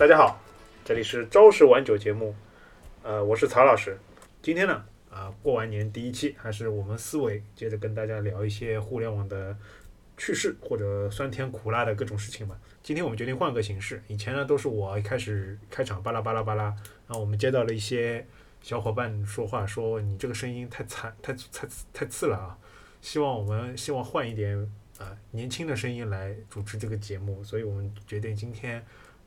大家好，这里是朝十晚九节目，呃，我是曹老师。今天呢，啊、过完年第一期，还是我们思维接着跟大家聊一些互联网的趣事或者酸甜苦辣的各种事情吧。今天我们决定换个形式，以前呢都是我一开始开场巴拉巴拉巴拉，然后我们接到了一些小伙伴说话说你这个声音太惨太太太次了啊，希望我们希望换一点啊、年轻的声音来主持这个节目，所以我们决定今天。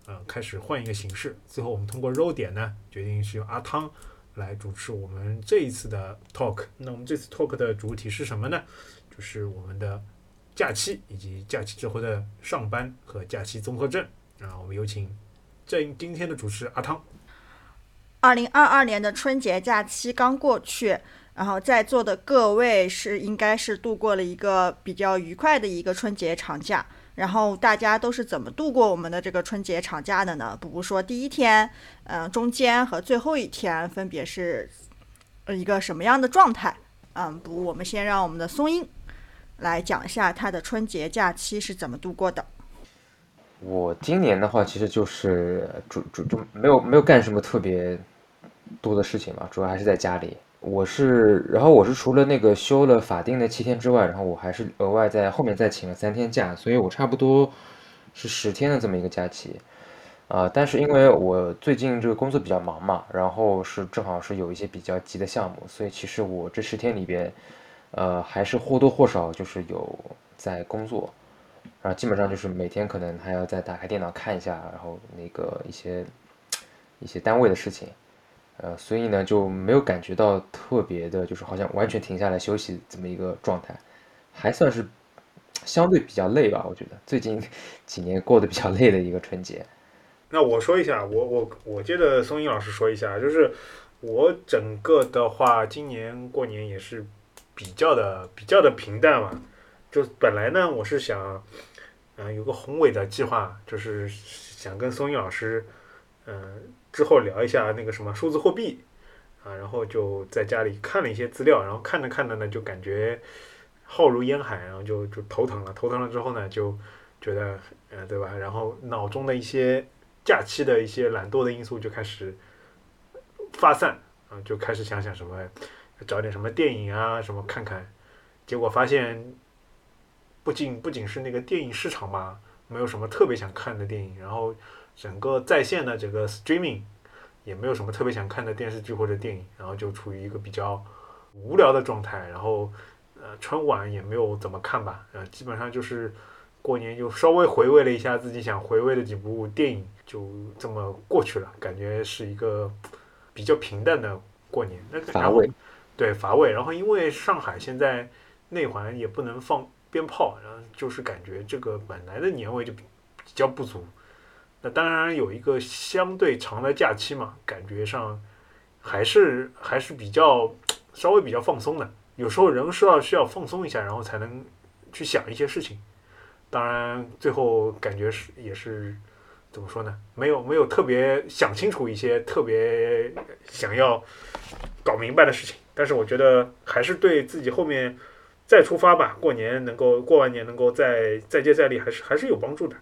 呃，开始换一个形式。最后我们通过肉点呢，决定是由阿汤来主持我们这一次的 talk。那我们这次 talk 的主题是什么呢？就是我们的假期以及假期之后的上班和假期综合症。啊，我们有请这今天的主持阿汤。二零二二年的春节假期刚过去，然后在座的各位是应该是度过了一个比较愉快的一个春节长假。然后大家都是怎么度过我们的这个春节长假的呢？比如说第一天，嗯、中间和最后一天分别是呃一个什么样的状态？嗯，不我们先让我们的松英来讲一下他的春节假期是怎么度过的。我今年的话，其实就是主主就没有没有干什么特别多的事情嘛，主要还是在家里。我是，然后我是除了那个休了法定的七天之外，然后我还是额外在后面再请了三天假，所以我差不多是十天的这么一个假期。啊、但是因为我最近这个工作比较忙嘛，然后是正好是有一些比较急的项目，所以其实我这十天里边，呃，还是或多或少就是有在工作。然后基本上就是每天可能还要再打开电脑看一下，然后那个一些一些单位的事情，呃，所以呢就没有感觉到特别的，就是好像完全停下来休息这么一个状态，还算是相对比较累吧，我觉得最近 几年过得比较累的一个春节。那我说一下，我我我接着松英老师说一下，就是我整个的话，今年过年也是比较的比较的平淡嘛。就本来呢，我是想，嗯、有个宏伟的计划，就是想跟松英老师，嗯、之后聊一下那个什么数字货币啊，然后就在家里看了一些资料，然后看着看着呢，就感觉浩如烟海，然后就就头疼了，头疼了之后呢，就觉得，呃，对吧？然后脑中的一些假期的一些懒惰的因素就开始发散啊，就开始想想什么找点什么电影啊什么看看，结果发现不仅不仅是那个电影市场嘛，没有什么特别想看的电影，然后整个在线的这个 streaming 也没有什么特别想看的电视剧或者电影，然后就处于一个比较无聊的状态，然后呃春晚也没有怎么看吧，呃基本上就是过年就稍微回味了一下自己想回味的几部电影，就这么过去了，感觉是一个比较平淡的过年。那乏味，对乏味。然后因为上海现在内环也不能放鞭炮，然后就是感觉这个本来的年味就比比较不足。那当然有一个相对长的假期嘛，感觉上还是还是比较稍微比较放松的。有时候人是要需要放松一下，然后才能去想一些事情。当然，最后感觉是也是怎么说呢？没有没有特别想清楚一些特别想要搞明白的事情。但是我觉得还是对自己后面再出发吧，过年能够过完年能够再再接再厉，还是还是有帮助的。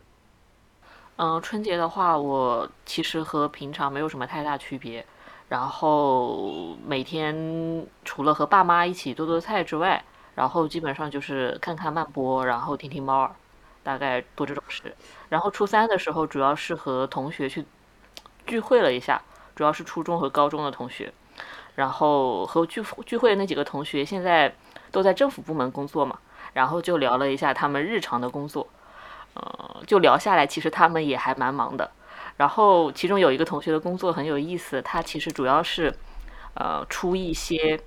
嗯、春节的话，我其实和平常没有什么太大区别。然后每天除了和爸妈一起做做菜之外，然后基本上就是看看慢播，然后听听猫儿，大概做这种事。然后初三的时候，主要是和同学去聚会了一下，主要是初中和高中的同学。然后和聚聚会的那几个同学现在都在政府部门工作嘛，然后就聊了一下他们日常的工作。呃，就聊下来，其实他们也还蛮忙的。然后其中有一个同学的工作很有意思，他其实主要是呃出一些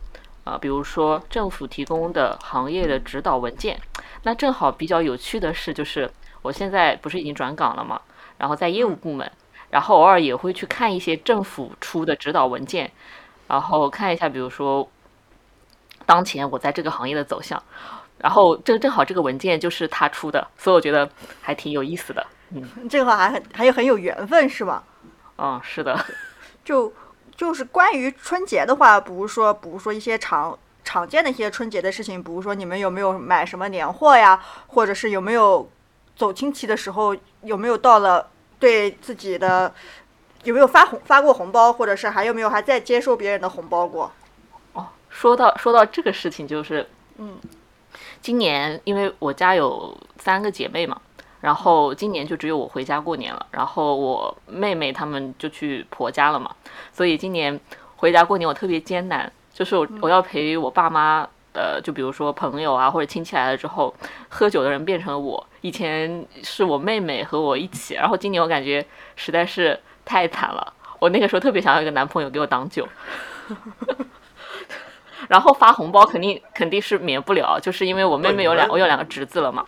呃，比如说政府提供的行业的指导文件。那正好比较有趣的是，就是我现在不是已经转岗了嘛，然后在业务部门，然后偶尔也会去看一些政府出的指导文件，然后看一下，比如说当前我在这个行业的走向。然后正正好这个文件就是他出的，所以我觉得还挺有意思的。嗯 这个还很还有很有缘分是吧？嗯，是的，就就是关于春节的话，比如说比如说一些常常见的一些春节的事情，比如说你们有没有买什么年货呀，或者是有没有走亲戚的时候有没有到了对自己的有没有发红发过红包，或者是还有没有还在接受别人的红包过？哦，说到说到这个事情，就是嗯今年因为我家有三个姐妹嘛，然后今年就只有我回家过年了，然后我妹妹她们就去婆家了嘛，所以今年回家过年我特别艰难，就是我我要陪我爸妈。呃，就比如说朋友啊，或者亲戚来了之后，喝酒的人变成了我。以前是我妹妹和我一起，然后今年我感觉实在是太惨了。我那个时候特别想要一个男朋友给我挡酒，然后发红包肯定肯定是免不了，就是因为我妹妹有两我有两个侄子了嘛，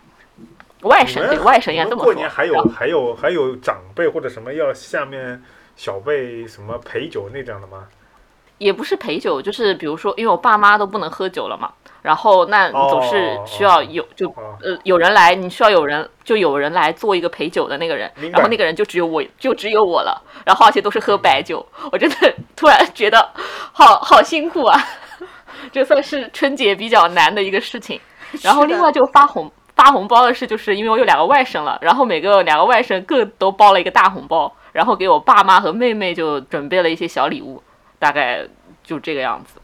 外甥对外甥应该这么说。过年还有还有还有长辈或者什么要下面小辈什么陪酒那样的吗？也不是陪酒，就是比如说，因为我爸妈都不能喝酒了嘛，然后那总是需要有就呃有人来，你需要有人就有人来做一个陪酒的那个人，然后那个人就只有我就只有我了，然后而且都是喝白酒，我真的突然觉得好好辛苦啊，这算是春节比较难的一个事情。然后另外就发红发红包的事，就是因为我有两个外甥了，然后每个两个外甥各都包了一个大红包，然后给我爸妈和妹妹就准备了一些小礼物。大概就这个样子，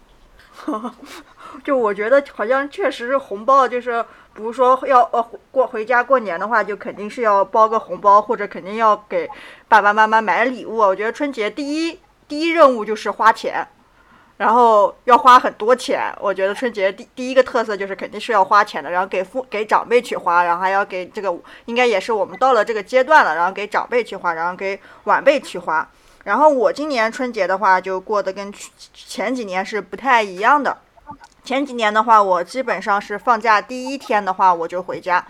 就我觉得好像确实是红包，就是比如说要呃过回家过年的话，就肯定是要包个红包，或者肯定要给爸爸妈妈买礼物。我觉得春节第一第一任务就是花钱，然后要花很多钱。我觉得春节第第一个特色就是肯定是要花钱的，然后给父给长辈去花，然后还要给这个应该也是我们到了这个阶段了，然后给长辈去花，然后给晚辈去花。然后我今年春节的话，就过得跟前几年是不太一样的。前几年的话，我基本上是放假第一天的话我就回家，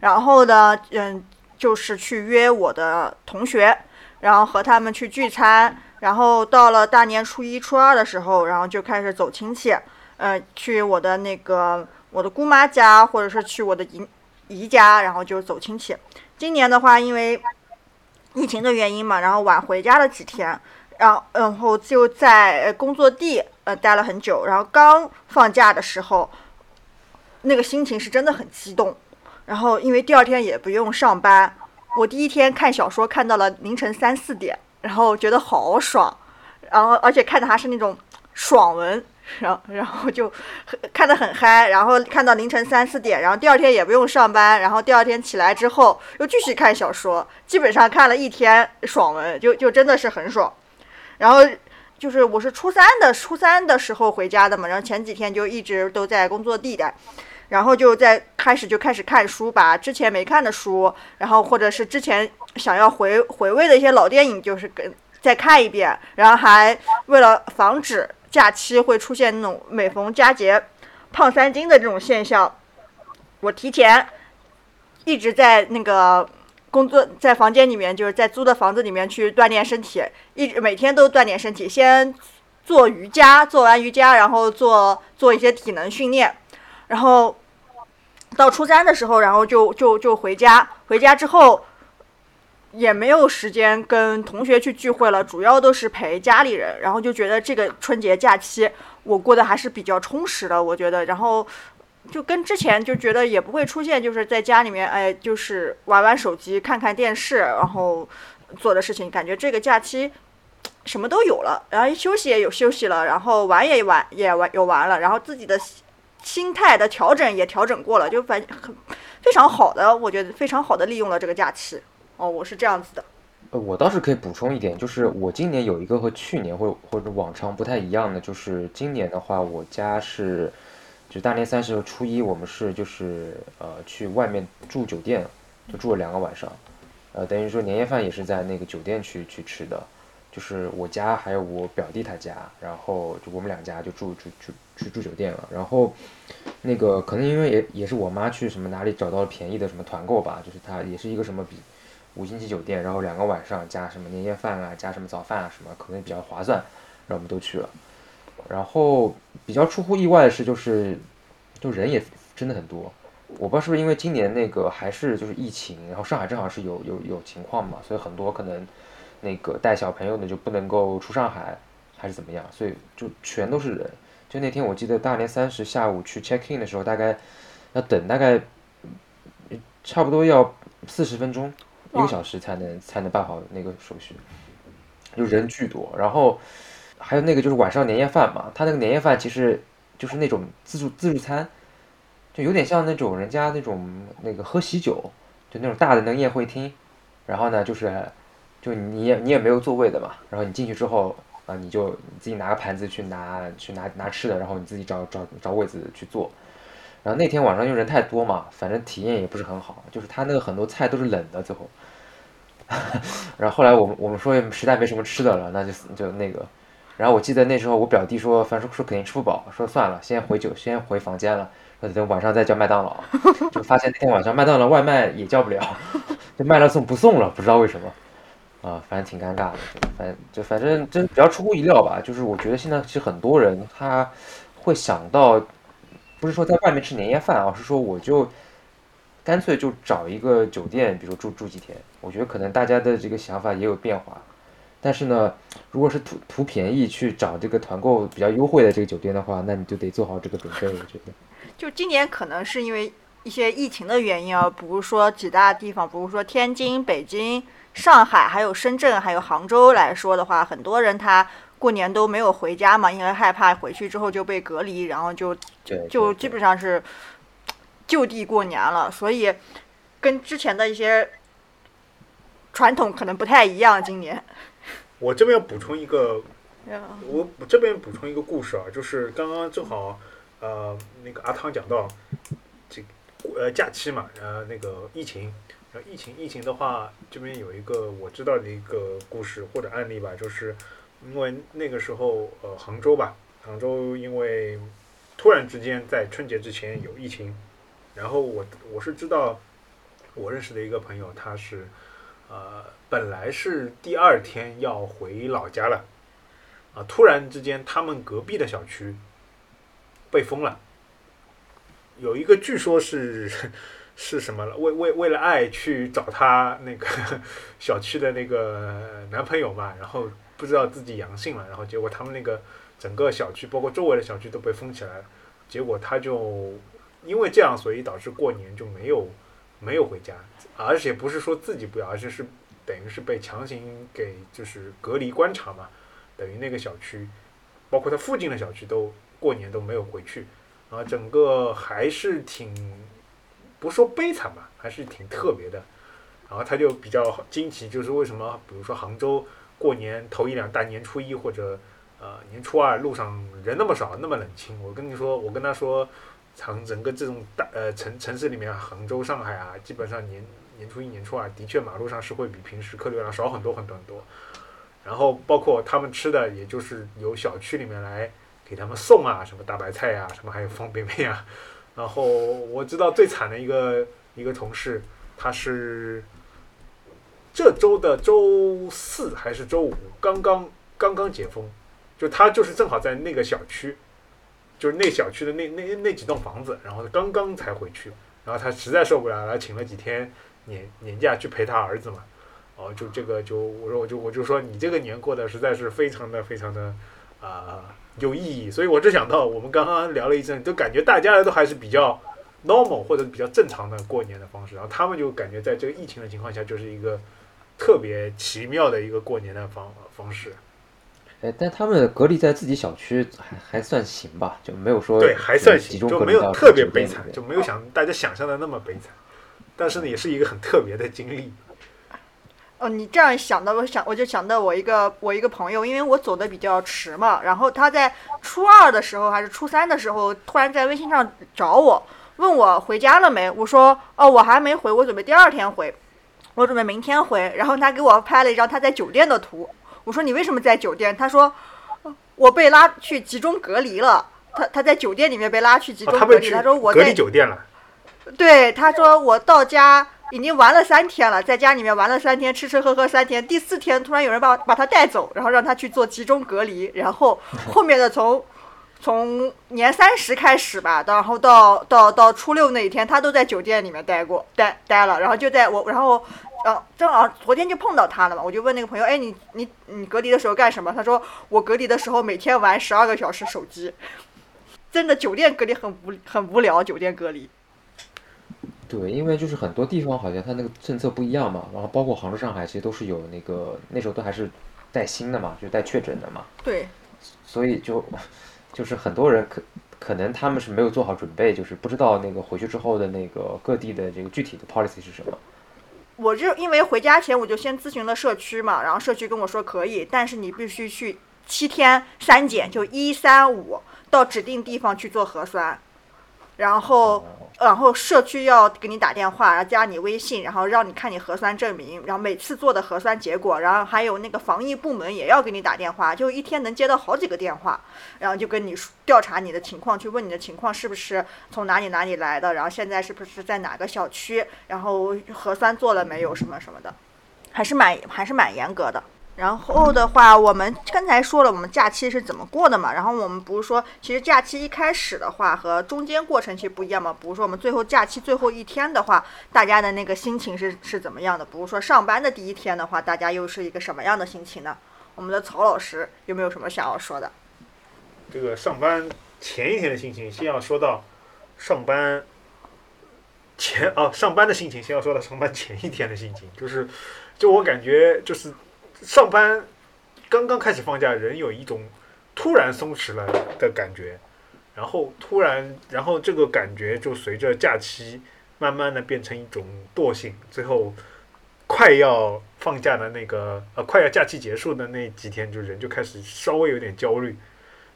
然后呢，嗯，就是去约我的同学，然后和他们去聚餐。然后到了大年初一、初二的时候，然后就开始走亲戚，嗯，去我的那个我的姑妈家，或者是去我的姨姨家，然后就走亲戚。今年的话，因为疫情的原因嘛，然后晚回家了几天，然后然后就在工作地呃待了很久，然后刚放假的时候，那个心情是真的很激动，然后因为第二天也不用上班，我第一天看小说看到了凌晨三四点，然后觉得好爽，然后而且看的还是那种爽文。然后，然后就看得很嗨，然后看到凌晨三四点，然后第二天也不用上班，然后第二天起来之后又继续看小说，基本上看了一天爽文，就就真的是很爽。然后就是我是初三的初三的时候回家的嘛，然后前几天就一直都在工作地带，然后就在开始就开始看书，把之前没看的书，然后或者是之前想要回回味的一些老电影，就是跟再看一遍，然后还为了防止。假期会出现那种每逢佳节胖三斤的这种现象，我提前一直在那个工作在房间里面，就是在租的房子里面去锻炼身体，一直每天都锻炼身体，先做瑜伽，做完瑜伽然后做做一些体能训练，然后到初三的时候，然后就就就回家，回家之后。也没有时间跟同学去聚会了，主要都是陪家里人，然后就觉得这个春节假期我过得还是比较充实的，我觉得，然后就跟之前就觉得也不会出现就是在家里面，哎，就是玩玩手机、看看电视，然后做的事情，感觉这个假期什么都有了，然后休息也有休息了，然后玩也玩也玩有玩了，然后自己的心态的调整也调整过了，就反很非常好的，我觉得非常好的利用了这个假期。哦，我是这样子的。呃，我倒是可以补充一点，就是我今年有一个和去年或或者往常不太一样的，就是今年的话，我家是，就大年三十和初一，我们是就是呃去外面住酒店，就住了两个晚上，呃，等于说年夜饭也是在那个酒店去去吃的，就是我家还有我表弟他家，然后就我们两家就住住住去住酒店了，然后那个可能因为也也是我妈去什么哪里找到了便宜的什么团购吧，就是他也是一个什么比。五星级酒店，然后两个晚上加什么年夜饭啊，加什么早饭啊，什么可能比较划算，然后我们都去了。然后比较出乎意外的是，就是就人也真的很多。我不知道是不是因为今年那个还是就是疫情，然后上海正好是有有有情况嘛，所以很多可能那个带小朋友的就不能够出上海，还是怎么样，所以就全都是人。就那天我记得大年三十下午去 check in 的时候，大概要等大概差不多要四十分钟。一个小时才能才能办好那个手续，就人巨多。然后还有那个就是晚上年夜饭嘛，他那个年夜饭其实就是那种自助自助餐，就有点像那种人家那种那个喝喜酒，就那种大的那个宴会厅。然后呢，就是就你也你也没有座位的嘛，然后你进去之后啊，你就你自己拿个盘子去拿去拿拿吃的，然后你自己找找找位子去坐。然后那天晚上因为人太多嘛，反正体验也不是很好，就是他那个很多菜都是冷的，最后。然后后来我们我们说实在没什么吃的了，那就就那个。然后我记得那时候我表弟说，反正说肯定吃不饱，说算了，先回酒先回房间了，说等晚上再叫麦当劳。就发现那天晚上麦当劳外卖也叫不了，就麦乐送不送了，不知道为什么。啊，反正挺尴尬的，反正就反正真比较出乎意料吧。就是我觉得现在其实很多人他会想到。不是说在外面吃年夜饭而是说我就干脆就找一个酒店，比如住住几天。我觉得可能大家的这个想法也有变化，但是呢，如果是图图便宜去找这个团购比较优惠的这个酒店的话，那你就得做好这个准备。我觉得，就今年可能是因为一些疫情的原因啊，比如说几大地方，比如说天津、北京、上海，还有深圳，还有杭州来说的话，很多人他。过年都没有回家嘛，因为害怕回去之后就被隔离，然后就就基本上是就地过年了，所以跟之前的一些传统可能不太一样。今年我这边要补充一个，我这边补充一个故事啊，就是刚刚正好呃那个阿汤讲到这呃假期嘛，呃那个疫情，然后疫情疫情的话，这边有一个我知道的一个故事或者案例吧，就是。因为那个时候，呃，杭州吧，杭州因为突然之间在春节之前有疫情，然后我我是知道，我认识的一个朋友，他是呃本来是第二天要回老家了，啊，突然之间他们隔壁的小区被封了，有一个据说是是什么了，为为为了爱去找他那个 小区的那个男朋友嘛，然后。不知道自己阳性了，然后结果他们那个整个小区，包括周围的小区都被封起来了。结果他就因为这样，所以导致过年就没有没有回家，而且不是说自己不要，而且是等于是被强行给就是隔离观察嘛。等于那个小区，包括他附近的小区都过年都没有回去，啊，整个还是挺不说悲惨吧，还是挺特别的。然后他就比较惊奇，就是为什么比如说杭州。过年头一两大年初一或者呃年初二路上人那么少那么冷清，我跟你说，我跟他说，长整个这种大呃城城市里面，杭州、上海啊，基本上年年初一、年初二的确马路上是会比平时客流量少很多很多很多。然后包括他们吃的，也就是由小区里面来给他们送啊，什么大白菜呀，什么还有方便面啊。然后我知道最惨的一个一个同事，他是。这周的周四还是周五，刚刚刚刚解封，就他就是正好在那个小区，就是那小区的那那那几栋房子，然后刚刚才回去，然后他实在受不了，他请了几天年年假去陪他儿子嘛，哦，就这个就我说我就我就说你这个年过得实在是非常的非常的啊有意义，所以我只想到我们刚刚聊了一阵，都感觉大家都还是比较 normal 或者比较正常的过年的方式，然后他们就感觉在这个疫情的情况下就是一个。特别奇妙的一个过年的方方式，哎，但他们隔离在自己小区还还算行吧，就没有说对还算行，就没有特别悲惨，就没有想大家想象的那么悲惨，但是呢，也是一个很特别的经历。哦，你这样想到，我想我就想到我一个我一个朋友，因为我走的比较迟嘛，然后他在初二的时候还是初三的时候，突然在微信上找我，问我回家了没？我说哦，我还没回，我准备第二天回。我准备明天回，然后他给我拍了一张他在酒店的图。我说你为什么在酒店？他说我被拉去集中隔离了。他他在酒店里面被拉去集中隔离。他说我隔离酒店了。对，他说我到家已经玩了三天了，在家里面玩了三天，吃吃喝喝三天。第四天突然有人把把他带走，然后让他去做集中隔离。然后 后面的从从年三十开始吧，然后到到到初六那一天，他都在酒店里面待过，待待了。然后就在我然后。呃，正好昨天就碰到他了嘛，我就问那个朋友，哎，你你你隔离的时候干什么？他说我隔离的时候每天玩十二个小时手机，真的酒店隔离很无很无聊，酒店隔离。对，因为就是很多地方好像它那个政策不一样嘛，然后包括杭州、上海，其实都是有那个那时候都还是带薪的嘛，就带确诊的嘛，对，所以就就是很多人可可能他们是没有做好准备，就是不知道那个回去之后的那个各地的这个具体的 policy 是什么。我就因为回家前我就先咨询了社区嘛，然后社区跟我说可以，但是你必须去七天三检，就一三五到指定地方去做核酸，然后然后社区要给你打电话，然后加你微信，然后让你看你核酸证明，然后每次做的核酸结果，然后还有那个防疫部门也要给你打电话，就一天能接到好几个电话，然后就跟你调查你的情况，去问你的情况是不是从哪里哪里来的，然后现在是不是在哪个小区，然后核酸做了没有什么什么的，还是蛮还是蛮严格的。然后的话，我们刚才说了我们假期是怎么过的嘛，然后我们不是说，其实假期一开始的话和中间过程其实不一样嘛。比如说我们最后假期最后一天的话，大家的那个心情是是怎么样的？比如说上班的第一天的话，大家又是一个什么样的心情呢？我们的曹老师有没有什么想要说的？这个上班前一天的心情，先要说到上班前哦，上班的心情，先要说到上班前一天的心情，就是，就我感觉就是上班刚刚开始放假，人有一种突然松弛了的感觉，然后突然，然后这个感觉就随着假期慢慢的变成一种惰性，最后快要放假的那个呃，快要假期结束的那几天，就人就开始稍微有点焦虑。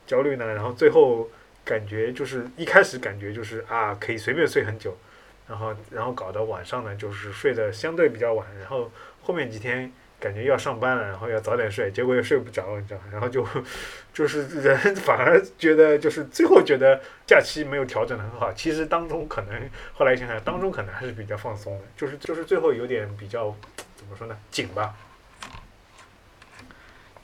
焦虑呢，然后最后感觉就是一开始感觉就是啊，可以随便睡很久，然后然后搞得晚上呢就是睡得相对比较晚，然后后面几天感觉要上班了，然后要早点睡，结果又睡不着，你知道？然后就 就是人反而觉得就是最后觉得假期没有调整的很好，其实当中可能后来想想当中可能还是比较放松的，就是就是最后有点比较怎么说呢紧吧，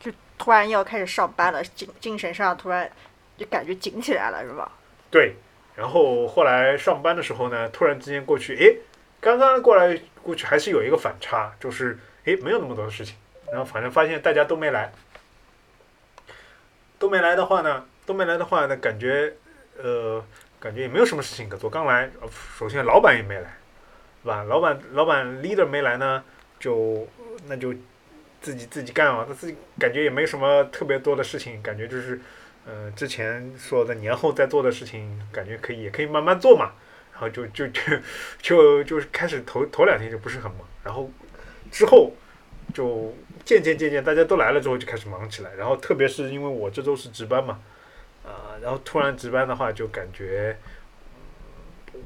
就突然要开始上班了，精精神上突然就感觉紧起来了，是吧？对，然后后来上班的时候呢，突然之间过去，诶，刚刚过来过去还是有一个反差，就是诶没有那么多的事情，然后反正发现大家都没来，都没来的话呢，都没来的话呢，感觉呃感觉也没有什么事情可做。刚来，首先老板也没来，是吧？老板老板 leader 没来呢，就那就自己自己干嘛，他自己感觉也没什么特别多的事情，感觉就是。呃，之前说的年后再做的事情，感觉可以，也可以慢慢做嘛。然后就就就就就是开始头头两天就不是很忙，然后之后就渐渐渐渐大家都来了之后就开始忙起来。然后特别是因为我这周是值班嘛，啊、然后突然值班的话，就感觉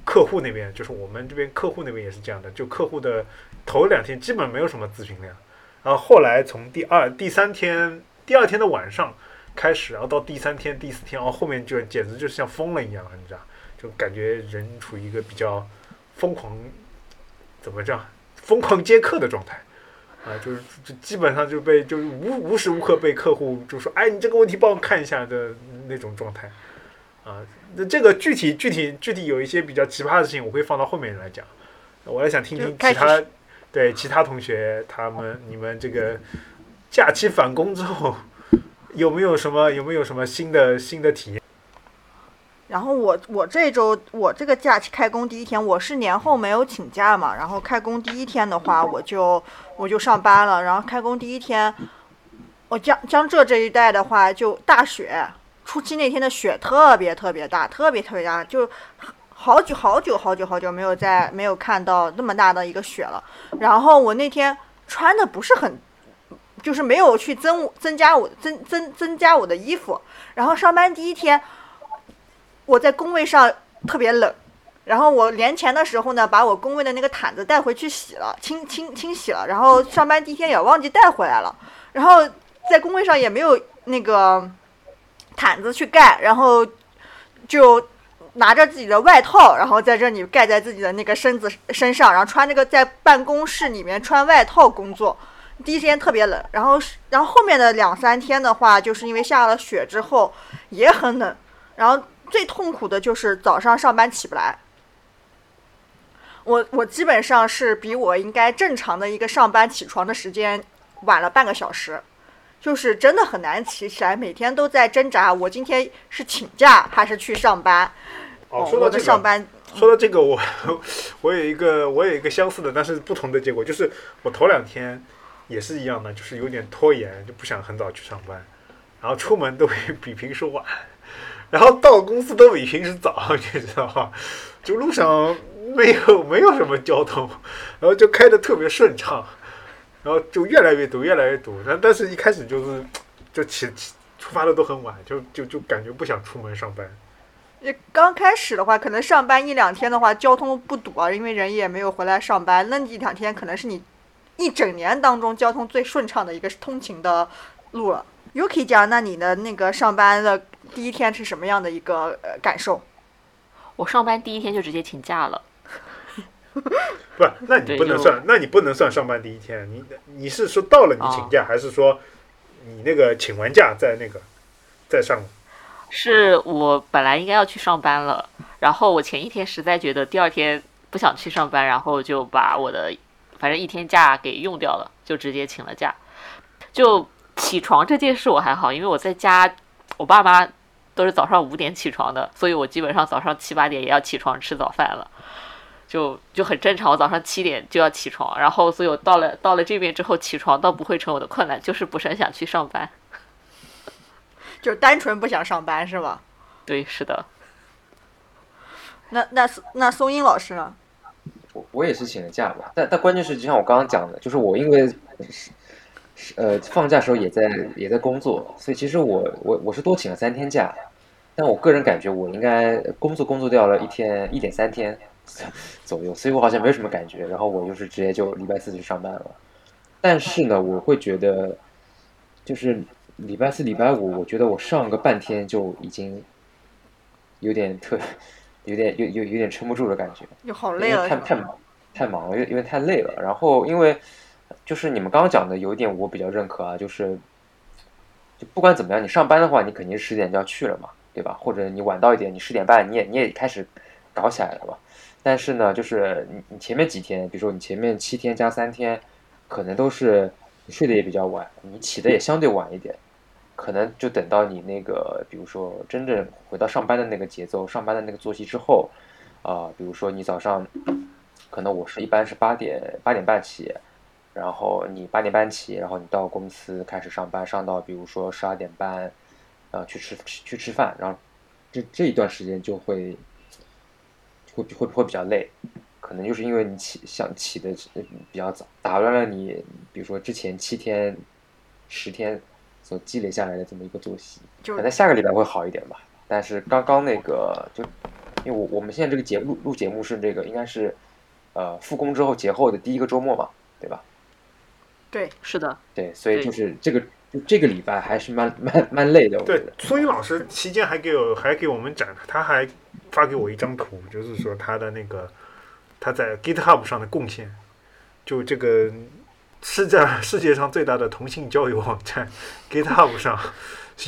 客户那边就是我们这边客户那边也是这样的，就客户的头两天基本没有什么咨询量，然后后来从第二、第三天、第二天的晚上。开始，然后到第三天、第四天，然后后面就简直就像疯了一样，你知道，就感觉人处于一个比较疯狂，怎么讲，疯狂接客的状态，啊，就是就基本上就被就是无无时无刻被客户就说，哎，你这个问题帮我看一下的那种状态，啊，那这个具体具体具体有一些比较奇葩的事情，我会放到后面来讲，我也想听听其他对其他同学他们你们这个假期返工之后。有没有什么有没有什么新的新的体验？然后我我这周我这个假期开工第一天，我是年后没有请假嘛，然后开工第一天的话，我就我就上班了。然后开工第一天，我江江浙这一带的话就大雪，初七那天的雪特别特别大，特别特别大，就好久好久好久好久没有在没有看到那么大的一个雪了。然后我那天穿的不是很。就是没有去增增加我增增增加我的衣服，然后上班第一天，我在工位上特别冷，然后我年前的时候呢，把我工位的那个毯子带回去洗了，清清清洗了，然后上班第一天也忘记带回来了，然后在工位上也没有那个毯子去盖，然后就拿着自己的外套，然后在这里盖在自己的那个身子身上，然后穿这个在办公室里面穿外套工作。第一时间特别冷，然后然后后面的两三天的话，就是因为下了雪之后也很冷，然后最痛苦的就是早上上班起不来。我我基本上是比我应该正常的一个上班起床的时间晚了半个小时，就是真的很难起起来，每天都在挣扎，我今天是请假还是去上班？哦，说到这个，我的上班说到这个，我 我有一个我有一个相似的，但是不同的结果，就是我头两天也是一样的，就是有点拖延，就不想很早去上班，然后出门都会 比平时晚，然后到公司都比平时早，你知道吗？就路上没有没有什么交通，然后就开的特别顺畅，然后就越来越堵，越来越堵。但但是一开始就是就起起出发的都很晚，就就就感觉不想出门上班。也刚开始的话，可能上班一两天的话，交通不堵啊，因为人也没有回来上班。那一两天可能是你一整年当中交通最顺畅的一个通勤的路了。Yuki 讲，那你的那个上班的第一天是什么样的一个呃感受？我上班第一天就直接请假了。不，那你不能算，那你不能算上班第一天。你你是说到了你请假，还是说你那个请完假再那个再上？是我本来应该要去上班了，然后我前一天实在觉得第二天不想去上班，然后就把我的反正一天假给用掉了，就直接请了假。就起床这件事我还好，因为我在家，我爸妈都是早上五点起床的，所以我基本上早上七八点也要起床吃早饭了，就就很正常。我早上七点就要起床，然后所以我到了到了这边之后起床倒不会成我的困难，就是不是很想去上班。就是单纯不想上班是吧？对，是的。那那那松英老师呢？我我也是请了假吧，但但关键是就像我刚刚讲的，就是我因为呃放假时候也在也在工作，所以其实我我我是多请了三天假，但我个人感觉我应该工作工作掉了一天一点三天 左右，所以我好像没有什么感觉，然后我就是直接就礼拜四去上班了。但是呢，我会觉得就是。礼拜四、礼拜五，我觉得我上个半天就已经有点特，有点有有有点撑不住的感觉，就好累了，太太忙太忙了，因为因为太累了。然后因为就是你们刚刚讲的有一点我比较认可啊，就是就不管怎么样，你上班的话，你肯定十点就要去了嘛，对吧？或者你晚到一点，你十点半你也你也开始搞起来了吧？但是呢，就是你你前面几天，比如说你前面七天加三天，可能都是睡得也比较晚，你起的也相对晚一点。可能就等到你那个，比如说真正回到上班的那个节奏、上班的那个作息之后，啊，比如说你早上，可能我是一般是八点八点半起，然后你八点半起，然后你到公司开始上班，上到比如说十二点半，呃，去吃去吃饭，然后这这一段时间就会会会会比较累，可能就是因为你起想起的比较早，打乱了你，比如说之前七天十天。所积累下来的这么一个作息，可能下个礼拜会好一点吧。但是刚刚那个，就因为我我们现在这个节录录节目是这个应该是，呃，复工之后节后的第一个周末嘛，对吧？对，是的，对，所以就是这个这个礼拜还是蛮蛮蛮累的。对，苏英老师期间还给我还给我们展，他还发给我一张图，就是说他的那个他在 GitHub 上的贡献，就这个。是在世界上最大的同性交友网站 GitHub 上，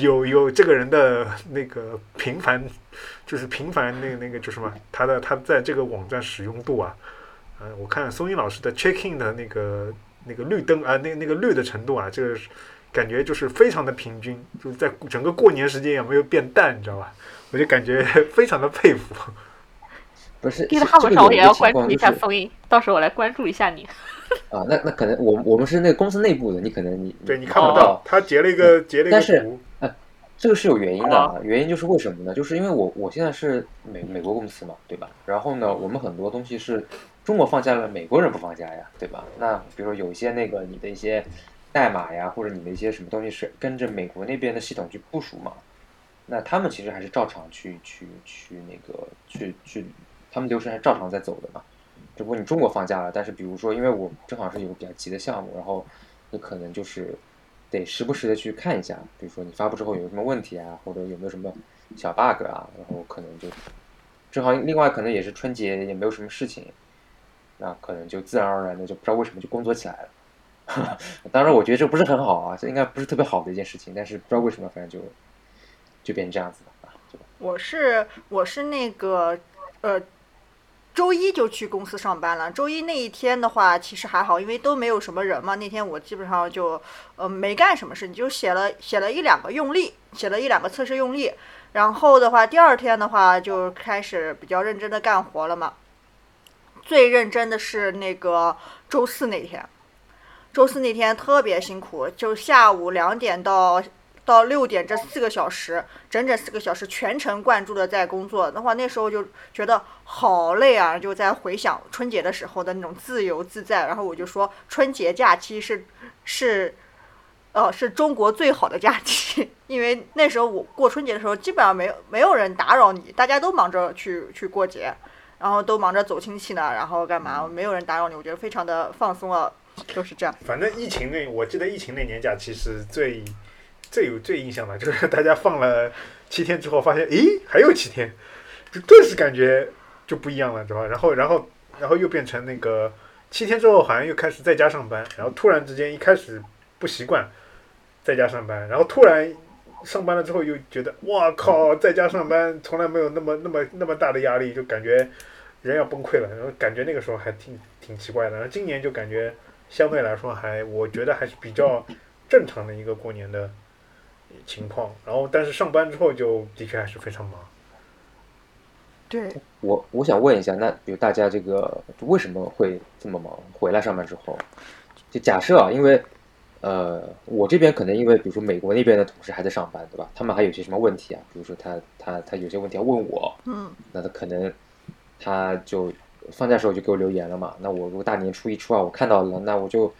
有有这个人的那个频繁，就是频繁那个那个就什么，他的他在这个网站使用度啊，嗯，我看松英老师的 Checking 的那个那个绿灯啊，那那个绿的程度啊，这个感觉就是非常的平均，就是在整个过年时间也没有变淡，你知道吧？我就感觉非常的佩服。不是，GitHub 上我也要关注一下松英，到时候我来关注一下你。啊，那那可能我我们是那个公司内部的，你可能你对你看不到，他截了一个截了一个图，哎，这个是有原因的，原因就是为什么呢？就是因为我我现在是美美国公司嘛，对吧？然后呢，我们很多东西是中国放假了，美国人不放假呀，对吧？那比如说有一些那个你的一些代码呀，或者你的一些什么东西是跟着美国那边的系统去部署嘛，那他们其实还是照常去去去那个去去，他们流程还照常在走的嘛。只不过你中国放假了，但是比如说，因为我正好是有个比较急的项目，然后你可能就是得时不时的去看一下，比如说你发布之后有什么问题啊，或者有没有什么小 bug 啊，然后可能就正好另外可能也是春节也没有什么事情，那可能就自然而然的就不知道为什么就工作起来了。当然，我觉得这不是很好啊，这应该不是特别好的一件事情，但是不知道为什么，反正就就变成这样子了啊。我是我是那个呃。周一就去公司上班了。周一那一天的话，其实还好，因为都没有什么人嘛。那天我基本上就，呃，没干什么事，你就写了写了一两个用例，写了一两个测试用例。然后的话，第二天的话就开始比较认真的干活了嘛。最认真的是那个周四那天，周四那天特别辛苦，就下午两点到到六点这四个小时，整整四个小时全程贯注的在工作。的话，那时候就觉得好累啊，就在回想春节的时候的那种自由自在。然后我就说，春节假期是是。呃，是中国最好的假期，因为那时候我过春节的时候，基本上没有没有人打扰你，大家都忙着去去过节，然后都忙着走亲戚呢，然后干嘛，没有人打扰你，我觉得非常的放松啊，就是这样。反正疫情那，我记得疫情那年假期是最最有最印象的，就是大家放了七天之后，发现，咦，还有七天，就顿时感觉就不一样了，知道吧？然后，然后，然后又变成那个七天之后，好像又开始在家上班，然后突然之间一开始不习惯。在家上班，然后突然上班了之后又觉得，哇靠，在家上班从来没有那么那么那么大的压力，就感觉人要崩溃了。然后感觉那个时候还挺挺奇怪的。然后今年就感觉相对来说还，我觉得还是比较正常的一个过年的情况。然后但是上班之后就的确还是非常忙。对，我我想问一下，那比如大家这个为什么会这么忙？回来上班之后，就假设啊，因为。呃，我这边可能因为，比如说美国那边的同事还在上班，对吧？他们还有些什么问题啊？比如说他他他有些问题要问我，嗯，那他可能他就放假时候就给我留言了嘛。那我如果大年初一、初二我看到了，那我就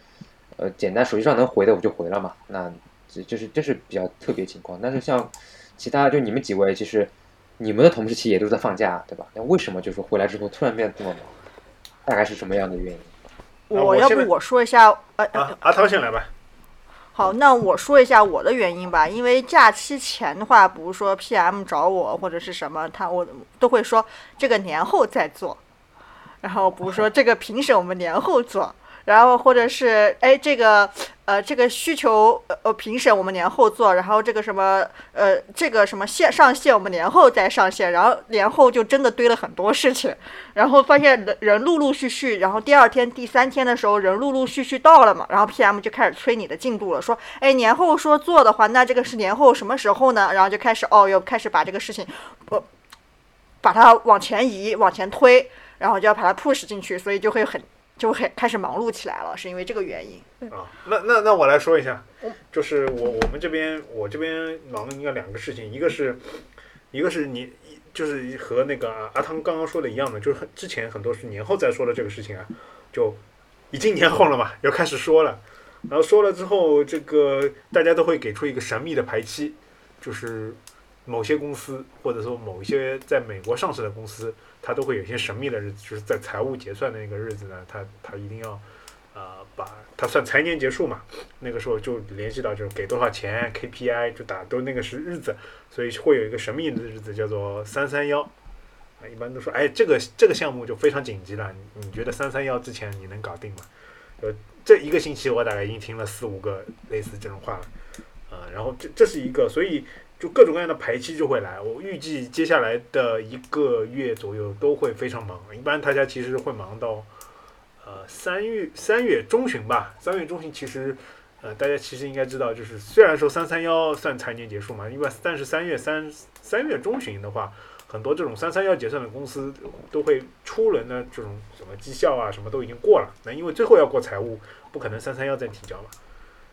呃简单手机上能回的我就回了嘛。那这就是这是比较特别情况。但是像其他就你们几位，其实你们的同事其实也都在放假，对吧？那为什么就是回来之后突然变得这么忙？大概是什么样的原因？我要不我说一下，呃，阿涛先来吧。好，那我说一下我的原因吧。因为假期前的话，比如说 PM 找我或者是什么，他我都会说这个年后再做。然后比如说这个评审我们年后做。然后或者是哎，这个呃，这个需求呃评审我们年后做，然后这个什么呃，这个什么线上线我们年后再上线，然后年后就真的堆了很多事情，然后发现人人陆陆续续，然后第二天、第三天的时候人陆陆续续到了嘛，然后 PM 就开始催你的进度了，说哎年后说做的话，那这个是年后什么时候呢？然后就开始哦，又开始把这个事情不把它往前移、往前推，然后就要把它 push 进去，所以就会很。就很开始忙碌起来了，是因为这个原因。啊，那那那我来说一下，就是我我们这边我这边忙应该两个事情，一个是，一个是你就是和那个阿汤刚刚说的一样的，就是之前很多是年后再说的这个事情啊，就已经年后了嘛，要开始说了，然后说了之后，这个大家都会给出一个神秘的排期，就是某些公司或者说某一些在美国上市的公司。他都会有一些神秘的日子，就是在财务结算的那个日子呢，他他一定要，呃，把他算财年结束嘛，那个时候就联系到就是给多少钱 KPI 就打都那个是日子，所以会有一个神秘的日子叫做三三幺，啊，一般都说哎这个这个项目就非常紧急了，你觉得三三幺之前你能搞定吗？呃，这一个星期我大概已经听了四五个类似这种话了，啊，然后这这是一个，所以。就各种各样的排期就会来，我预计接下来的一个月左右都会非常忙。一般大家其实会忙到，呃，三月三月中旬吧。三月中旬其实，呃，大家其实应该知道，就是虽然说三三幺算财年结束嘛，因为但是三月三三月中旬的话，很多这种三三幺结算的公司都会出轮的这种什么绩效啊，什么都已经过了。那因为最后要过财务，不可能三三幺再提交嘛。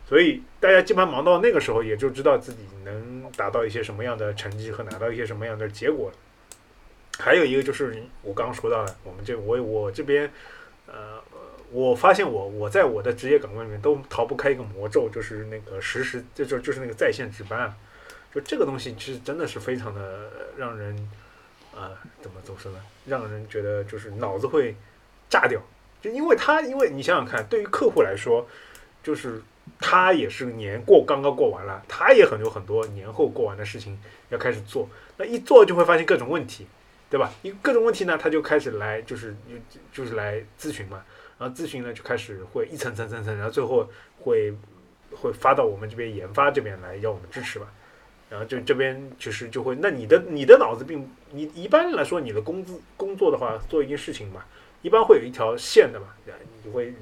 所以大家基本上忙到那个时候，也就知道自己能达到一些什么样的成绩和拿到一些什么样的结果。还有一个就是我刚刚说到的，我们这我我这边，呃，我发现我我在我的职业岗位里面都逃不开一个魔咒，就是那个实时，就就就是那个在线值班。就这个东西其实真的是非常的让人，啊，怎么怎么说呢？让人觉得就是脑子会炸掉。就因为他，因为你想想看，对于客户来说，就是。他也是年过刚刚过完了，他也很有很多年后过完的事情要开始做。那一做就会发现各种问题，对吧？一各种问题呢，他就开始来就是就就是来咨询嘛。然后咨询呢就开始会一层层层层，然后最后会会发到我们这边研发这边来要我们支持吧。然后就这边其实就会，那你的你的脑子并你一般来说你的工资工作的话做一件事情嘛，一般会有一条线的嘛，对吧你会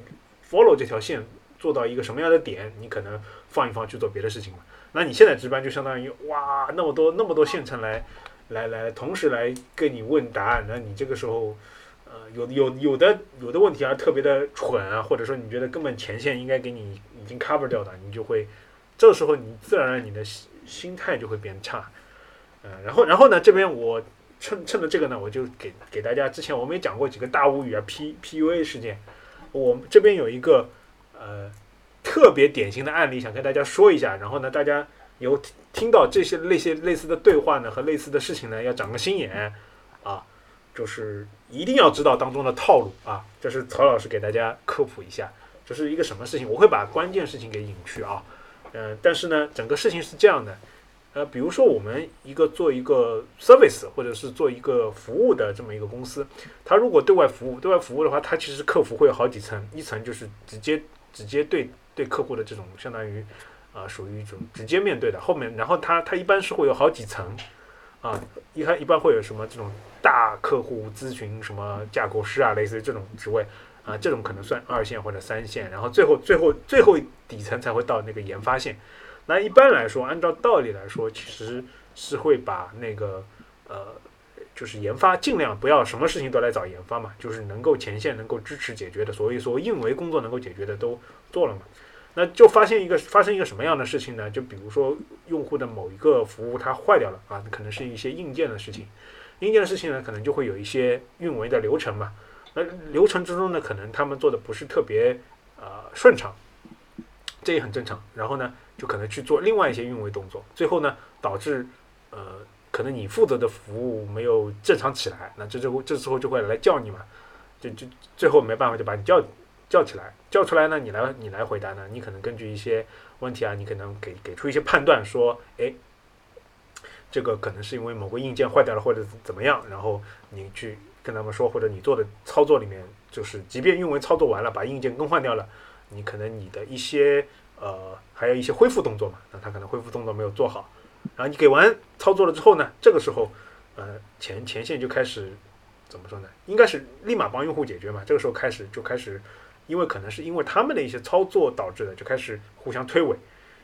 follow 这条线。做到一个什么样的点，你可能放一放去做别的事情嘛？那你现在值班就相当于哇，那么多那么多县城来来来同时来跟你问答案，那你这个时候。呃，有有有的有的问题啊，特别的蠢啊，或者说你觉得根本前线应该给你已经 cover 掉的，你就会，这时候你自然而然你的心心态就会变差，呃，然后然后呢，这边我趁趁着这个呢，我就给给大家，之前我们也讲过几个大无语啊，P P U A 事件，我这边有一个呃特别典型的案例，想跟大家说一下，然后呢，大家有听到这些类些类似的对话呢和类似的事情呢，要长个心眼啊，就是一定要知道当中的套路啊，这是曹老师给大家科普一下，这是一个什么事情，我会把关键事情给隐去啊。嗯，但是呢，整个事情是这样的，呃，比如说我们一个做一个 service 或者是做一个服务的这么一个公司，它如果对外服务，对外服务的话，它其实客服会有好几层，一层就是直接直接对对客户的这种相当于啊属于一种直接面对的，后面然后它它一般是会有好几层啊，一开一般会有什么这种大客户咨询什么架构师啊，类似于这种职位。啊，这种可能算二线或者三线，然后最后最后最后底层才会到那个研发线。那一般来说，按照道理来说，其实是会把那个呃，就是研发尽量不要什么事情都来找研发嘛，就是能够前线能够支持解决的，所以说运维工作能够解决的都做了嘛。那就发现一个发生一个什么样的事情呢？就比如说用户的某一个服务它坏掉了啊，可能是一些硬件的事情，硬件的事情呢，可能就会有一些运维的流程嘛。那流程之中呢，可能他们做的不是特别呃顺畅，这也很正常。然后呢，就可能去做另外一些运维动作，最后呢，导致呃可能你负责的服务没有正常起来，那这就这时候就会来叫你嘛，就就最后没办法就把你叫叫起来，叫出来呢，你来你来回答呢，你可能根据一些问题啊，你可能给给出一些判断，说哎，这个可能是因为某个硬件坏掉了或者怎么样，然后你去。跟他们说，或者你做的操作里面，就是即便运维操作完了，把硬件更换掉了，你可能你的一些呃，还有一些恢复动作嘛，那他可能恢复动作没有做好，然后你给完操作了之后呢，这个时候呃前前线就开始怎么说呢？应该是立马帮用户解决嘛。这个时候开始就开始，因为可能是因为他们的一些操作导致的，就开始互相推诿，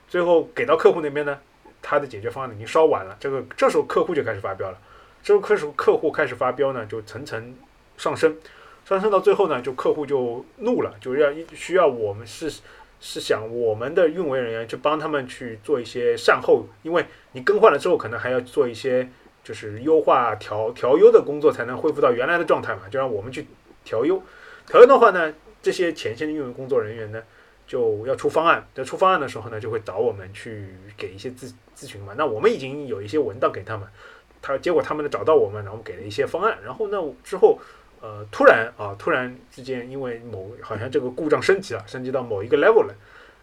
最后给到客户那边呢，他的解决方案已经烧完了，这个这时候客户就开始发飙了。这个客客户开始发飙呢，就层层上升，上升到最后呢，就客户就怒了，就要需要我们是是想我们的运维人员去帮他们去做一些善后，因为你更换了之后，可能还要做一些就是优化调调优的工作，才能恢复到原来的状态嘛，就让我们去调优。调优的话呢，这些前线的运维工作人员呢，就要出方案，在出方案的时候呢，就会找我们去给一些咨咨询嘛。那我们已经有一些文档给他们。他结果他们呢找到我们，然后给了一些方案，然后呢之后，呃，突然啊，突然之间，因为某好像这个故障升级了，升级到某一个 level 了，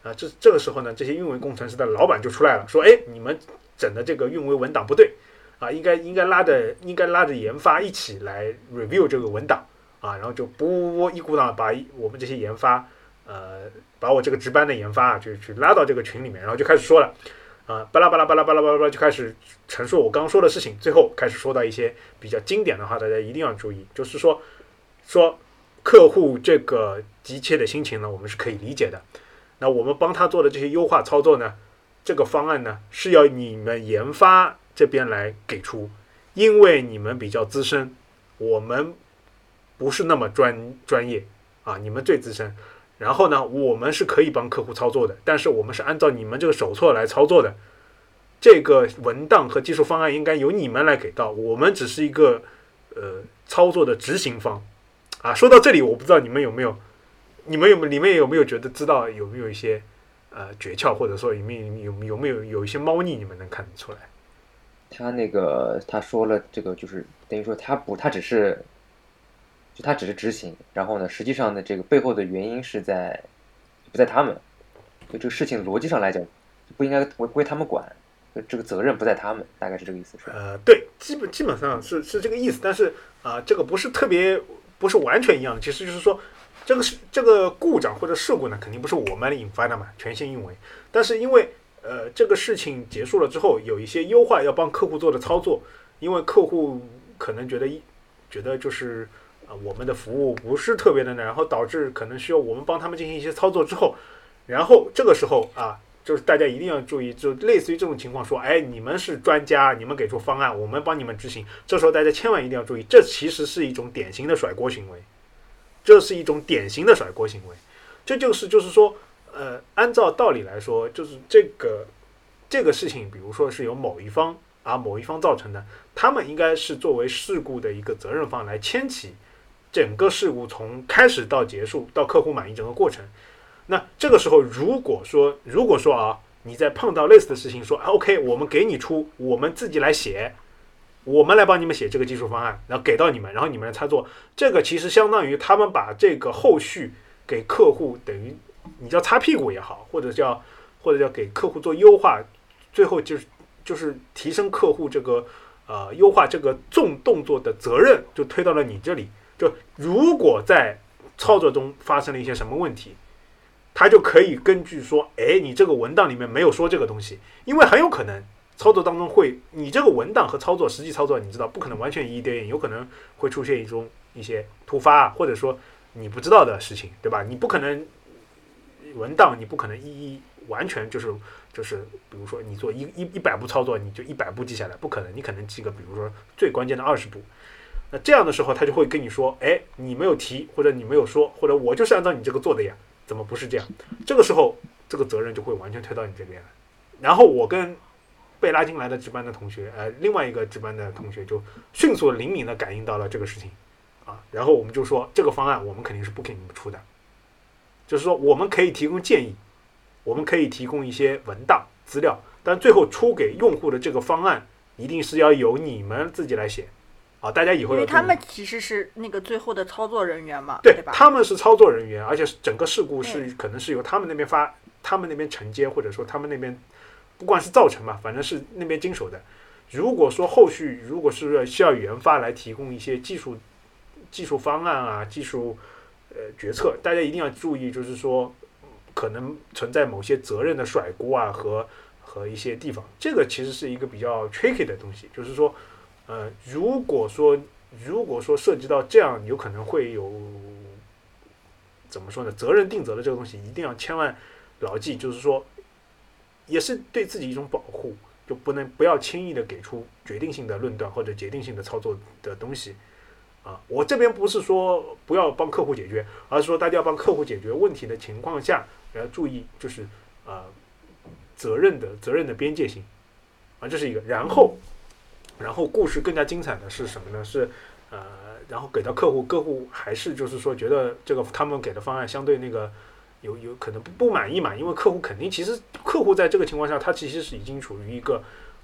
啊，这这个时候呢，这些运维工程师的老板就出来了，说，哎，你们整的这个运维文档不对，啊，应该应该拉着应该拉着研发一起来 review 这个文档，啊，然后就不一股脑把我们这些研发，呃，把我这个值班的研发啊，就去拉到这个群里面，然后就开始说了。啊，巴拉巴拉巴拉巴拉巴拉巴拉就开始陈述我刚刚说的事情，最后开始说到一些比较经典的话，大家一定要注意，就是说，说客户这个急切的心情呢，我们是可以理解的。那我们帮他做的这些优化操作呢，这个方案呢是要你们研发这边来给出，因为你们比较资深，我们不是那么专专业啊，你们最资深。然后呢，我们是可以帮客户操作的，但是我们是按照你们这个手册来操作的。这个文档和技术方案应该由你们来给到，我们只是一个呃操作的执行方。啊，说到这里，我不知道你们有没有，你们有没里面有没有觉得知道有没有一些呃诀窍，或者说里面有有没有有一些猫腻，你们能看得出来？他那个他说了，这个就是等于说他不，他只是。就他只是执行，然后呢，实际上呢，这个背后的原因是在不在他们，就这个事情逻辑上来讲，不应该归归他们管，这个责任不在他们，大概是这个意思，是吧？呃，对，基本基本上是是这个意思，但是啊，这个不是特别，不是完全一样的，其实就是说，这个是这个故障或者事故呢，肯定不是我们引发的嘛，全线运维，但是因为呃这个事情结束了之后，有一些优化要帮客户做的操作，因为客户可能觉得觉得就是。啊，我们的服务不是特别的，然后导致可能需要我们帮他们进行一些操作之后，然后这个时候啊，就是大家一定要注意，就类似于这种情况，说，哎，你们是专家，你们给出方案，我们帮你们执行。这时候大家千万一定要注意，这其实是一种典型的甩锅行为，这是一种典型的甩锅行为。这就是就是说，呃，按照道理来说，就是这个这个事情，比如说是由某一方啊某一方造成的，他们应该是作为事故的一个责任方来牵起整个事故从开始到结束到客户满意整个过程。那这个时候，如果说如果说啊，你在碰到类似的事情，说 OK，我们给你出，我们自己来写，我们来帮你们写这个技术方案，然后给到你们，然后你们来操作，这个其实相当于他们把这个后续给客户等于你叫擦屁股也好，或者叫或者叫给客户做优化，最后就是就是提升客户这个呃优化这个重动作的责任就推到了你这里。就如果在操作中发生了一些什么问题。他就可以根据说，哎，你这个文档里面没有说这个东西，因为很有可能操作当中会，你这个文档和操作实际操作，你知道不可能完全一一对应，有可能会出现一种一些突发或者说你不知道的事情，对吧？你不可能文档你不可能一一完全就是就是，比如说你做一一一百步操作，你就一百步记下来，不可能，你可能记个比如说最关键的二十步。那这样的时候，他就会跟你说，哎，你没有提或者你没有说，或者我就是按照你这个做的呀。怎么不是这样？这个时候，这个责任就会完全推到你这边了。然后我跟被拉进来的值班的同学，呃，另外一个值班的同学就迅速灵敏的感应到了这个事情，啊，然后我们就说这个方案我们肯定是不给你们出的，就是说我们可以提供建议，我们可以提供一些文档资料，但最后出给用户的这个方案一定是要由你们自己来写。啊，大家以后因为他们其实是那个最后的操作人员嘛，对吧？他们是操作人员，而且整个事故是可能是由他们那边发，他们那边承接，或者说他们那边不管是造成嘛，反正是那边经手的。如果说后续如果是需要研发来提供一些技术技术方案啊，技术呃决策，大家一定要注意，就是说可能存在某些责任的甩锅啊和和一些地方，这个其实是一个比较 tricky 的东西，就是说。呃，如果说如果说涉及到这样，有可能会有怎么说呢？责任定责的这个东西，一定要千万牢记，就是说，也是对自己一种保护，就不能不要轻易的给出决定性的论断或者决定性的操作的东西。啊，我这边不是说不要帮客户解决，而是说大家要帮客户解决问题的情况下，要注意就是呃责任的责任的边界性啊，这是一个，然后。然后故事更加精彩的是什么呢？是，呃，然后给到客户，客户还是就是说觉得这个他们给的方案相对那个有有可能不不满意嘛？因为客户肯定其实客户在这个情况下，他其实是已经处于一个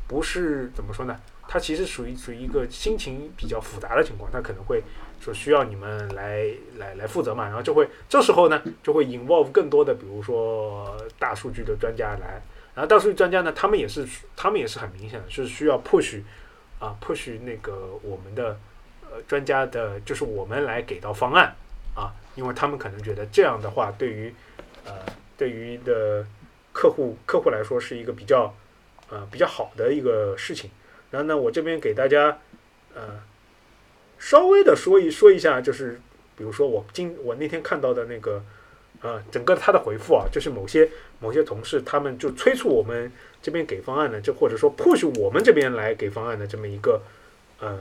不是怎么说呢？他其实属于属于一个心情比较复杂的情况，他可能会说需要你们来来来负责嘛？然后就会这时候呢就会 involve 更多的比如说大数据的专家来，然后大数据专家呢他们也是他们也是很明显的就是需要 push。啊，push 那个我们的呃专家的，就是我们来给到方案啊，因为他们可能觉得这样的话，对于呃对于的客户客户来说是一个比较呃比较好的一个事情。然后呢，我这边给大家呃稍微的说一说一下，就是比如说我今我那天看到的那个呃，整个他的回复啊，就是某些某些同事他们就催促我们。这边给方案的，就或者说迫使我们这边来给方案的这么一个呃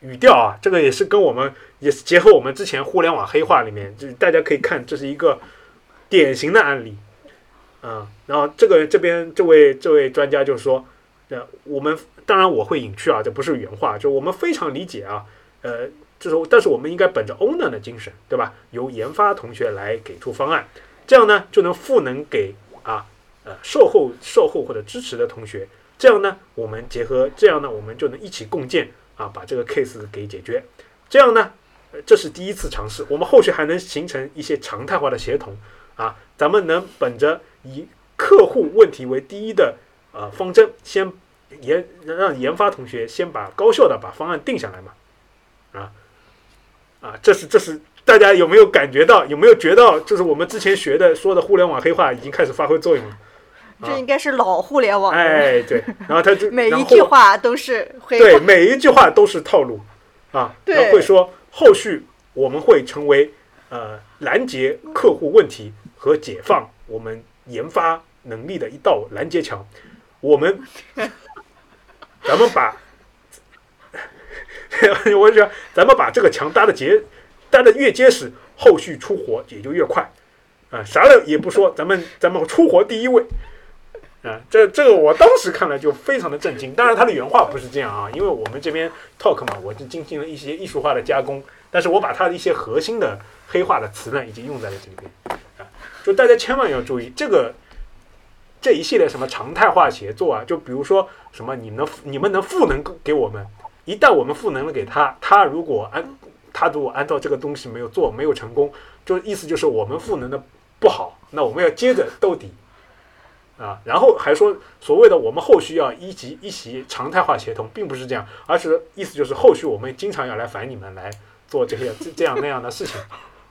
语调啊，这个也是跟我们也是结合我们之前互联网黑化里面，就是大家可以看，这是一个典型的案例啊。然后这个这边这位这位专家就说，呃，我们当然我会隐去啊，这不是原话，就我们非常理解啊，呃，就是但是我们应该本着 owner 的精神，对吧？由研发同学来给出方案，这样呢就能赋能给啊。售后、售后或者支持的同学，这样呢，我们结合这样呢，我们就能一起共建啊，把这个 case 给解决。这样呢，这是第一次尝试，我们后续还能形成一些常态化的协同啊。咱们能本着以客户问题为第一的呃方针，先研让研发同学先把高效的把方案定下来嘛。啊啊，这是这是大家有没有感觉到？有没有觉得就是我们之前学的说的互联网黑化已经开始发挥作用了？这应该是老互联网。哎，对，然后他就每一句话都是对，每一句话都是套路啊。然后会说后续我们会成为呃拦截客户问题和解放我们研发能力的一道拦截墙。我们，咱们把，我讲，咱们把这个墙搭的结，搭的越结实，后续出活也就越快。啊，啥了也不说，咱们咱们出活第一位。啊，这这个我当时看了就非常的震惊。当然，他的原话不是这样啊，因为我们这边 talk 嘛，我就进行了一些艺术化的加工，但是我把他的一些核心的黑化的词呢，已经用在了这里边。啊，就大家千万要注意这个这一系列什么常态化协作啊，就比如说什么你们你们能赋能给我们，一旦我们赋能了给他，他如果按他如果按照这个东西没有做，没有成功，就意思就是我们赋能的不好，那我们要接着兜底。啊，然后还说所谓的我们后续要一级一席常态化协同，并不是这样，而是意思就是后续我们经常要来烦你们来做这些这样那样的事情。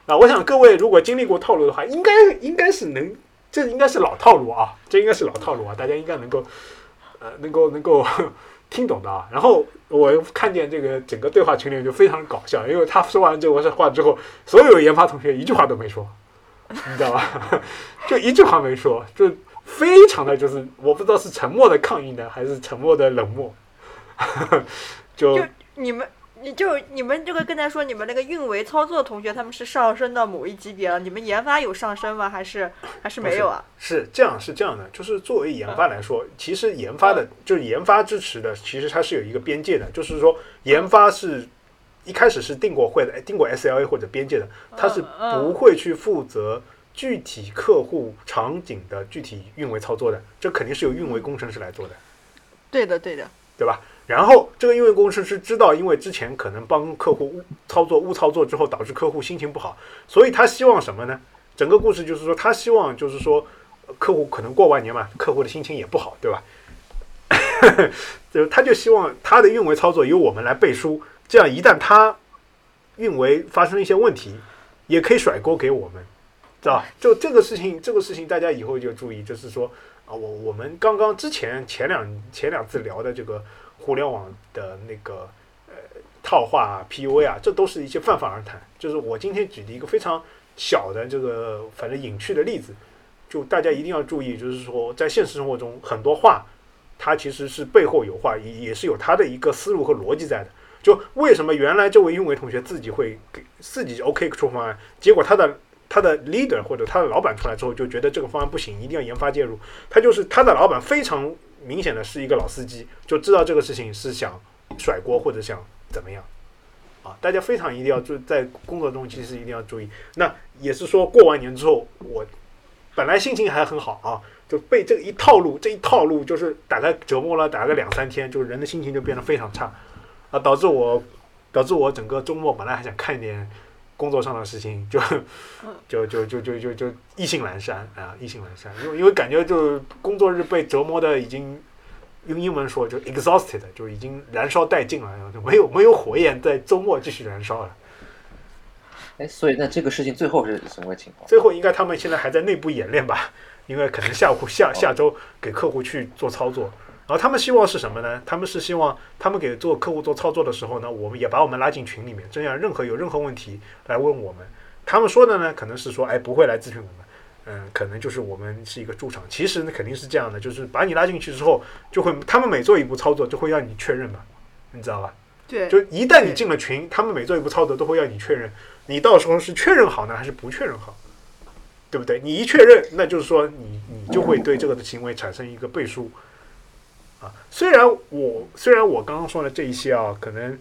啊，我想各位如果经历过套路的话，应该应该是能，这应该是老套路啊，这应该是老套路啊，大家应该能够呃能够能够 听懂的啊。然后我看见这个整个对话群里就非常搞笑，因为他说完这个话之后，所有研发同学一句话都没说，你知道吧？就一句话没说，就。非常的就是我不知道是沉默的抗议呢，还是沉默的冷漠。就你们，你就你们这个刚才说你们那个运维操作同学他们是上升到某一级别了，你们研发有上升吗？还是还是没有啊？是这样，是这样的，就是作为研发来说，其实研发的就是研发支持的，其实它是有一个边界的，就是说研发是一开始是定过会的，定过 SLA 或者边界的，它是不会去负责。具体客户场景的具体运维操作的，这肯定是由运维工程师来做的。对的，对的，对吧？然后这个运维工程师知道，因为之前可能帮客户误操作误操作之后，导致客户心情不好，所以他希望什么呢？整个故事就是说，他希望就是说，客户可能过完年嘛，客户的心情也不好，对吧？就他就希望他的运维操作由我们来背书，这样一旦他运维发生一些问题，也可以甩锅给我们。知道就这个事情，这个事情大家以后就注意，就是说啊，我我们刚刚之前前两前两次聊的这个互联网的那个呃套话啊 PUA 啊，这都是一些泛泛而谈。就是我今天举的一个非常小的这个反正隐去的例子，就大家一定要注意，就是说在现实生活中很多话，它其实是背后有话，也也是有它的一个思路和逻辑在的。就为什么原来这位运维同学自己会给自己 OK 出方案，结果他的。他的 leader 或者他的老板出来之后，就觉得这个方案不行，一定要研发介入。他就是他的老板，非常明显的是一个老司机，就知道这个事情是想甩锅或者想怎么样啊！大家非常一定要注在工作中，其实一定要注意。那也是说过完年之后，我本来心情还很好啊，就被这一套路，这一套路就是大概折磨了，大概两三天，就是人的心情就变得非常差啊，导致我导致我整个周末本来还想看一点。工作上的事情就 就就就就就就意兴阑珊啊，意兴阑珊，因为因为感觉就工作日被折磨的已经用英文说就 exhausted，就已经燃烧殆尽了，就没有没有火焰在周末继续燃烧了。哎，所以那这个事情最后是什么情况？最后应该他们现在还在内部演练吧，因为可能下午下下周给客户去做操作。然后他们希望是什么呢？他们是希望他们给做客户做操作的时候呢，我们也把我们拉进群里面，这样任何有任何问题来问我们。他们说的呢，可能是说，哎，不会来咨询我们，嗯，可能就是我们是一个驻场。其实呢，肯定是这样的，就是把你拉进去之后，就会他们每做一步操作，就会让你确认嘛，你知道吧？对，就一旦你进了群，他们每做一步操作都会要你确认，你到时候是确认好呢，还是不确认好，对不对？你一确认，那就是说你你就会对这个的行为产生一个背书。啊，虽然我虽然我刚刚说的这一些啊，可能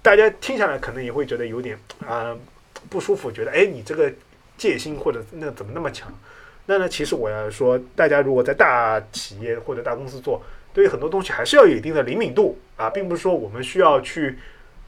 大家听下来可能也会觉得有点啊不舒服，觉得哎你这个戒心或者那怎么那么强？那呢，其实我要说，大家如果在大企业或者大公司做，对于很多东西还是要有一定的灵敏度啊，并不是说我们需要去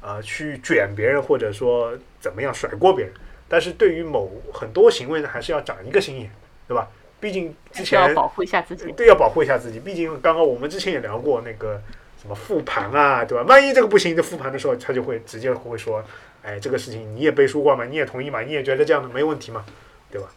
啊去卷别人或者说怎么样甩锅别人，但是对于某很多行为呢，还是要长一个心眼，对吧？毕竟之前要保护一下自己，对，要保护一下自己。毕竟刚刚我们之前也聊过那个什么复盘啊，对吧？万一这个不行，就复盘的时候，他就会直接会说：“哎，这个事情你也背书过嘛？你也同意嘛？你也觉得这样的没问题嘛？对吧？”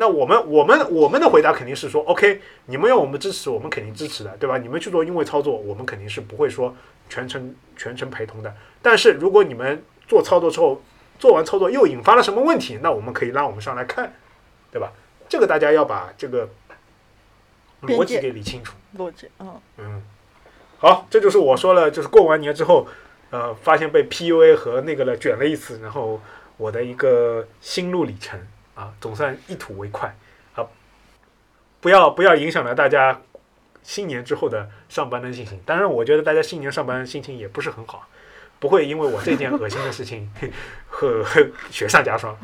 那我们我们我们的回答肯定是说：“OK，你们要我们支持，我们肯定支持的，对吧？你们去做因为操作，我们肯定是不会说全程全程陪同的。但是如果你们做操作之后，做完操作又引发了什么问题，那我们可以拉我们上来看，对吧？”这个大家要把这个逻辑给理清楚。逻辑，嗯，嗯，好，这就是我说了，就是过完年之后，呃，发现被 PUA 和那个了卷了一次，然后我的一个心路历程啊，总算一吐为快啊，不要不要影响了大家新年之后的上班的心情。当然，我觉得大家新年上班心情也不是很好，不会因为我这件恶心的事情 和雪上加霜。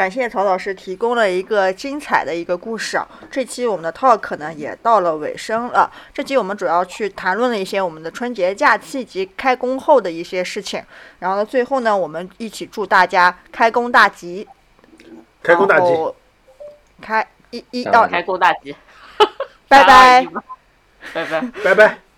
感谢曹老师提供了一个精彩的一个故事啊！这期我们的 talk 呢也到了尾声了。这期我们主要去谈论了一些我们的春节假期以及开工后的一些事情。然后呢，最后呢，我们一起祝大家开工大吉，开工大吉开一一嗯到，开工大吉，拜拜。拜拜。拜拜。